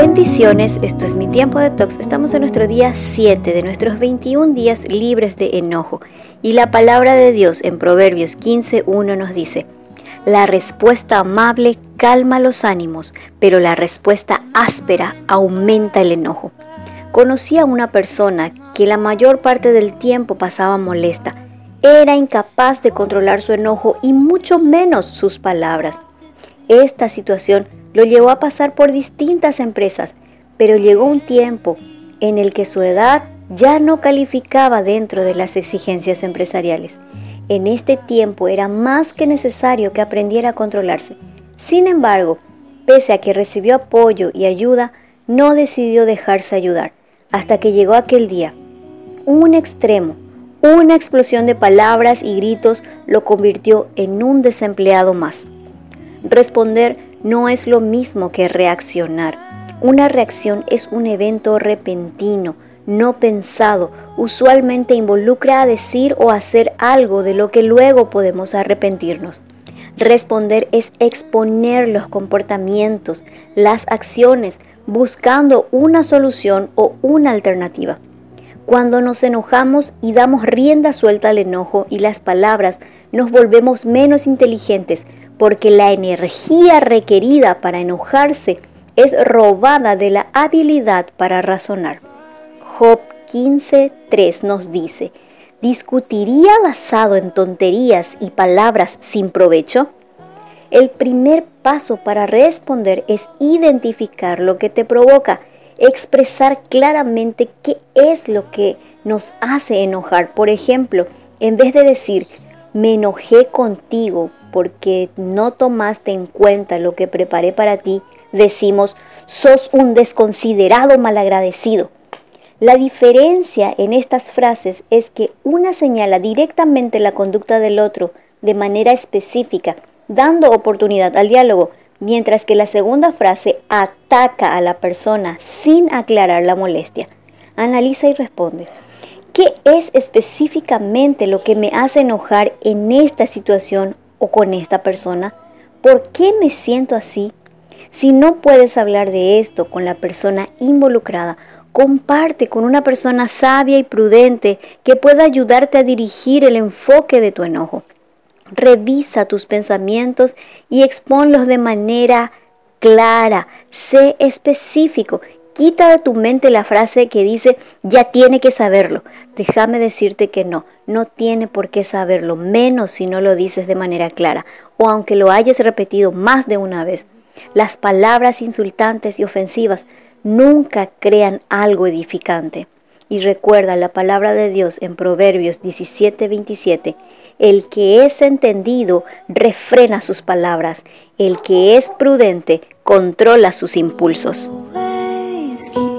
Bendiciones, esto es mi tiempo de tox. Estamos en nuestro día 7 de nuestros 21 días libres de enojo. Y la palabra de Dios en Proverbios 15.1 nos dice, la respuesta amable calma los ánimos, pero la respuesta áspera aumenta el enojo. Conocí a una persona que la mayor parte del tiempo pasaba molesta. Era incapaz de controlar su enojo y mucho menos sus palabras. Esta situación lo llevó a pasar por distintas empresas, pero llegó un tiempo en el que su edad ya no calificaba dentro de las exigencias empresariales. En este tiempo era más que necesario que aprendiera a controlarse. Sin embargo, pese a que recibió apoyo y ayuda, no decidió dejarse ayudar, hasta que llegó aquel día. Un extremo, una explosión de palabras y gritos lo convirtió en un desempleado más. Responder no es lo mismo que reaccionar. Una reacción es un evento repentino, no pensado, usualmente involucra a decir o hacer algo de lo que luego podemos arrepentirnos. Responder es exponer los comportamientos, las acciones, buscando una solución o una alternativa. Cuando nos enojamos y damos rienda suelta al enojo y las palabras, nos volvemos menos inteligentes, porque la energía requerida para enojarse es robada de la habilidad para razonar. Job 15.3 nos dice, ¿discutiría basado en tonterías y palabras sin provecho? El primer paso para responder es identificar lo que te provoca, expresar claramente qué es lo que nos hace enojar. Por ejemplo, en vez de decir, me enojé contigo porque no tomaste en cuenta lo que preparé para ti, decimos, sos un desconsiderado malagradecido. La diferencia en estas frases es que una señala directamente la conducta del otro de manera específica, dando oportunidad al diálogo, mientras que la segunda frase ataca a la persona sin aclarar la molestia. Analiza y responde. ¿Qué es específicamente lo que me hace enojar en esta situación o con esta persona? ¿Por qué me siento así? Si no puedes hablar de esto con la persona involucrada, comparte con una persona sabia y prudente que pueda ayudarte a dirigir el enfoque de tu enojo. Revisa tus pensamientos y expónlos de manera clara. Sé específico Quita de tu mente la frase que dice, ya tiene que saberlo. Déjame decirte que no, no tiene por qué saberlo, menos si no lo dices de manera clara, o aunque lo hayas repetido más de una vez. Las palabras insultantes y ofensivas nunca crean algo edificante. Y recuerda la palabra de Dios en Proverbios 17:27. El que es entendido refrena sus palabras. El que es prudente controla sus impulsos. esqueci.